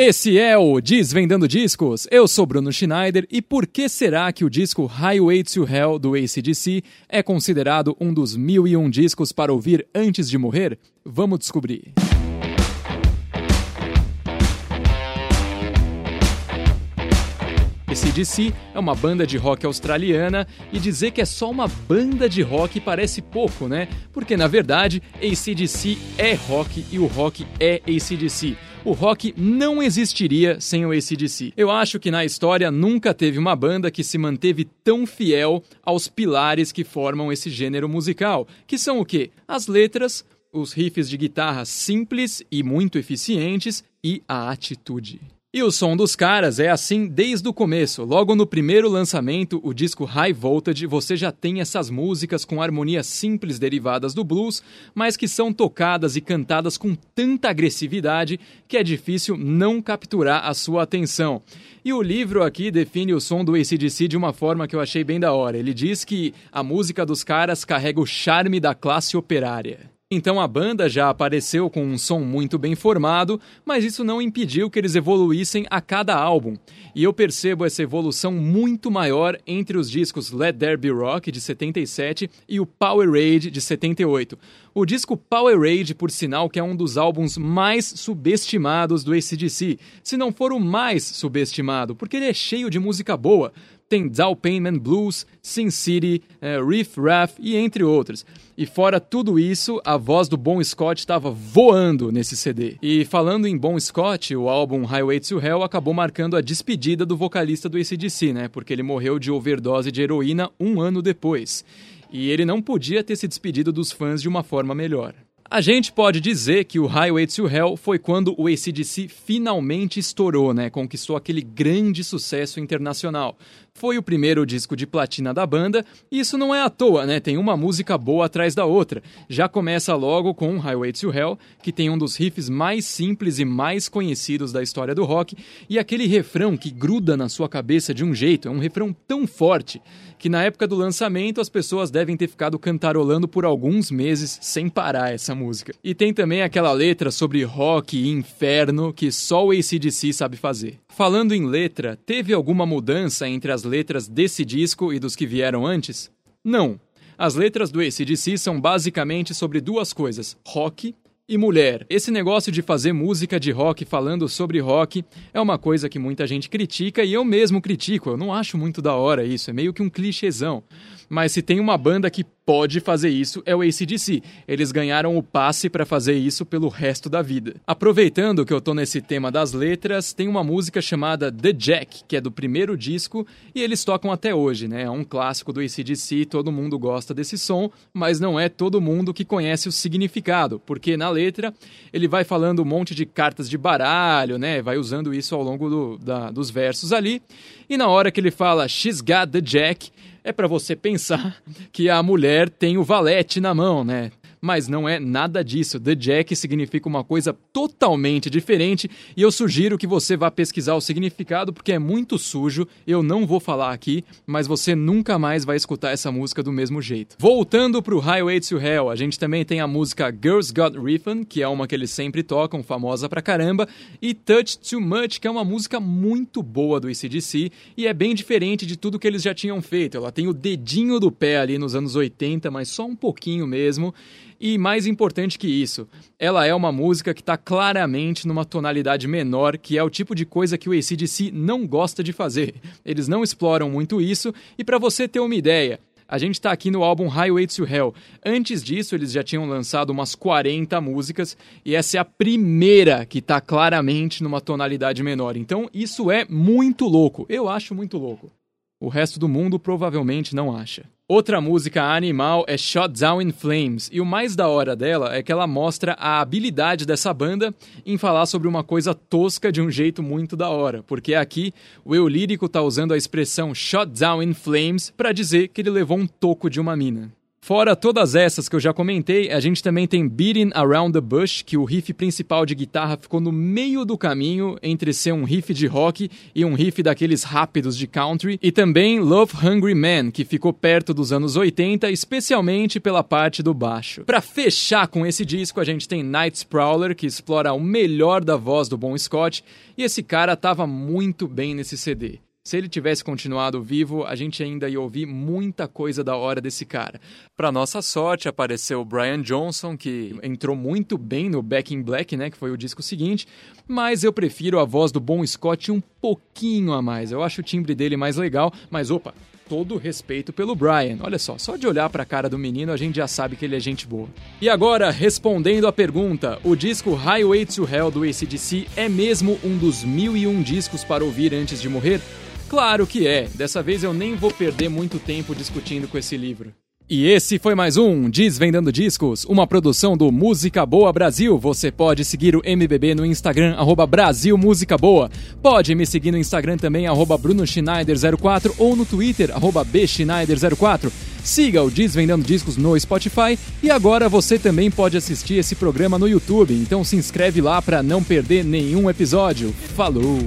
Esse é o Desvendando Discos. Eu sou Bruno Schneider e por que será que o disco Highway to Hell do ACDC é considerado um dos mil e um discos para ouvir antes de morrer? Vamos descobrir. ACDC é uma banda de rock australiana e dizer que é só uma banda de rock parece pouco, né? Porque na verdade ACDC é rock e o rock é ACDC o rock não existiria sem o ACDC. Eu acho que na história nunca teve uma banda que se manteve tão fiel aos pilares que formam esse gênero musical, que são o quê? As letras, os riffs de guitarra simples e muito eficientes e a atitude. E o som dos caras é assim desde o começo. Logo no primeiro lançamento, o disco High Voltage, você já tem essas músicas com harmonias simples derivadas do blues, mas que são tocadas e cantadas com tanta agressividade que é difícil não capturar a sua atenção. E o livro aqui define o som do ACDC de uma forma que eu achei bem da hora. Ele diz que a música dos caras carrega o charme da classe operária. Então a banda já apareceu com um som muito bem formado, mas isso não impediu que eles evoluíssem a cada álbum. E eu percebo essa evolução muito maior entre os discos Let There Be Rock de 77 e o Power Rage de 78. O disco Power Rage, por sinal, que é um dos álbuns mais subestimados do ACDC, se não for o mais subestimado, porque ele é cheio de música boa, tem Payment Blues, Sin City, é, Riff Raff e entre outros. E fora tudo isso, a voz do Bon Scott estava voando nesse CD. E falando em Bon Scott, o álbum Highway to Hell acabou marcando a despedida do vocalista do ACDC, né? Porque ele morreu de overdose de heroína um ano depois. E ele não podia ter se despedido dos fãs de uma forma melhor. A gente pode dizer que o Highway to Hell foi quando o ACDC finalmente estourou, né? Conquistou aquele grande sucesso internacional. Foi o primeiro disco de platina da banda, e isso não é à toa, né? Tem uma música boa atrás da outra. Já começa logo com Highway to Hell, que tem um dos riffs mais simples e mais conhecidos da história do rock, e aquele refrão que gruda na sua cabeça de um jeito, é um refrão tão forte que na época do lançamento as pessoas devem ter ficado cantarolando por alguns meses sem parar essa música. E tem também aquela letra sobre rock e inferno que só o ACDC sabe fazer. Falando em letra, teve alguma mudança entre as letras desse disco e dos que vieram antes? Não. As letras do ACDC são basicamente sobre duas coisas: rock e mulher. Esse negócio de fazer música de rock falando sobre rock é uma coisa que muita gente critica e eu mesmo critico. Eu não acho muito da hora isso, é meio que um clichêzão. Mas se tem uma banda que pode fazer isso é o ACDC. Eles ganharam o passe para fazer isso pelo resto da vida. Aproveitando que eu tô nesse tema das letras, tem uma música chamada The Jack, que é do primeiro disco e eles tocam até hoje, né? É um clássico do ACDC, todo mundo gosta desse som, mas não é todo mundo que conhece o significado, porque na letra ele vai falando um monte de cartas de baralho, né? Vai usando isso ao longo do, da, dos versos ali. E na hora que ele fala She's got the Jack, é para você pensar que a mulher tem o valete na mão, né? Mas não é nada disso. The Jack significa uma coisa totalmente diferente e eu sugiro que você vá pesquisar o significado porque é muito sujo. Eu não vou falar aqui, mas você nunca mais vai escutar essa música do mesmo jeito. Voltando pro Highway to Hell, a gente também tem a música Girls Got Riffin, que é uma que eles sempre tocam, famosa pra caramba, e Touch Too Much, que é uma música muito boa do ACDC e é bem diferente de tudo que eles já tinham feito. Ela tem o dedinho do pé ali nos anos 80, mas só um pouquinho mesmo. E mais importante que isso, ela é uma música que está claramente numa tonalidade menor, que é o tipo de coisa que o ACDC não gosta de fazer. Eles não exploram muito isso, e para você ter uma ideia, a gente está aqui no álbum Highway to Hell. Antes disso, eles já tinham lançado umas 40 músicas e essa é a primeira que está claramente numa tonalidade menor. Então, isso é muito louco. Eu acho muito louco. O resto do mundo provavelmente não acha. Outra música animal é Shot Down in Flames, e o mais da hora dela é que ela mostra a habilidade dessa banda em falar sobre uma coisa tosca de um jeito muito da hora, porque aqui o eu lírico tá usando a expressão Shot Down in Flames para dizer que ele levou um toco de uma mina. Fora todas essas que eu já comentei, a gente também tem Beating Around the Bush, que o riff principal de guitarra ficou no meio do caminho entre ser um riff de rock e um riff daqueles rápidos de country, e também Love Hungry Man, que ficou perto dos anos 80, especialmente pela parte do baixo. Para fechar com esse disco, a gente tem Night Prowler, que explora o melhor da voz do Bon Scott, e esse cara tava muito bem nesse CD. Se ele tivesse continuado vivo, a gente ainda ia ouvir muita coisa da hora desse cara. Para nossa sorte, apareceu o Brian Johnson, que entrou muito bem no Back in Black, né, que foi o disco seguinte, mas eu prefiro a voz do Bon Scott um pouquinho a mais. Eu acho o timbre dele mais legal, mas opa, todo respeito pelo Brian. Olha só, só de olhar para a cara do menino a gente já sabe que ele é gente boa. E agora, respondendo a pergunta, o disco Highway to Hell do ACDC é mesmo um dos mil e um discos para ouvir antes de morrer? Claro que é. Dessa vez eu nem vou perder muito tempo discutindo com esse livro. E esse foi mais um Desvendando Discos, uma produção do Música Boa Brasil. Você pode seguir o MBB no Instagram, arroba Brasil Música Boa. Pode me seguir no Instagram também, arroba Bruno Schneider04 ou no Twitter, arroba Bschneider04. Siga o Desvendando Discos no Spotify e agora você também pode assistir esse programa no YouTube, então se inscreve lá para não perder nenhum episódio. Falou!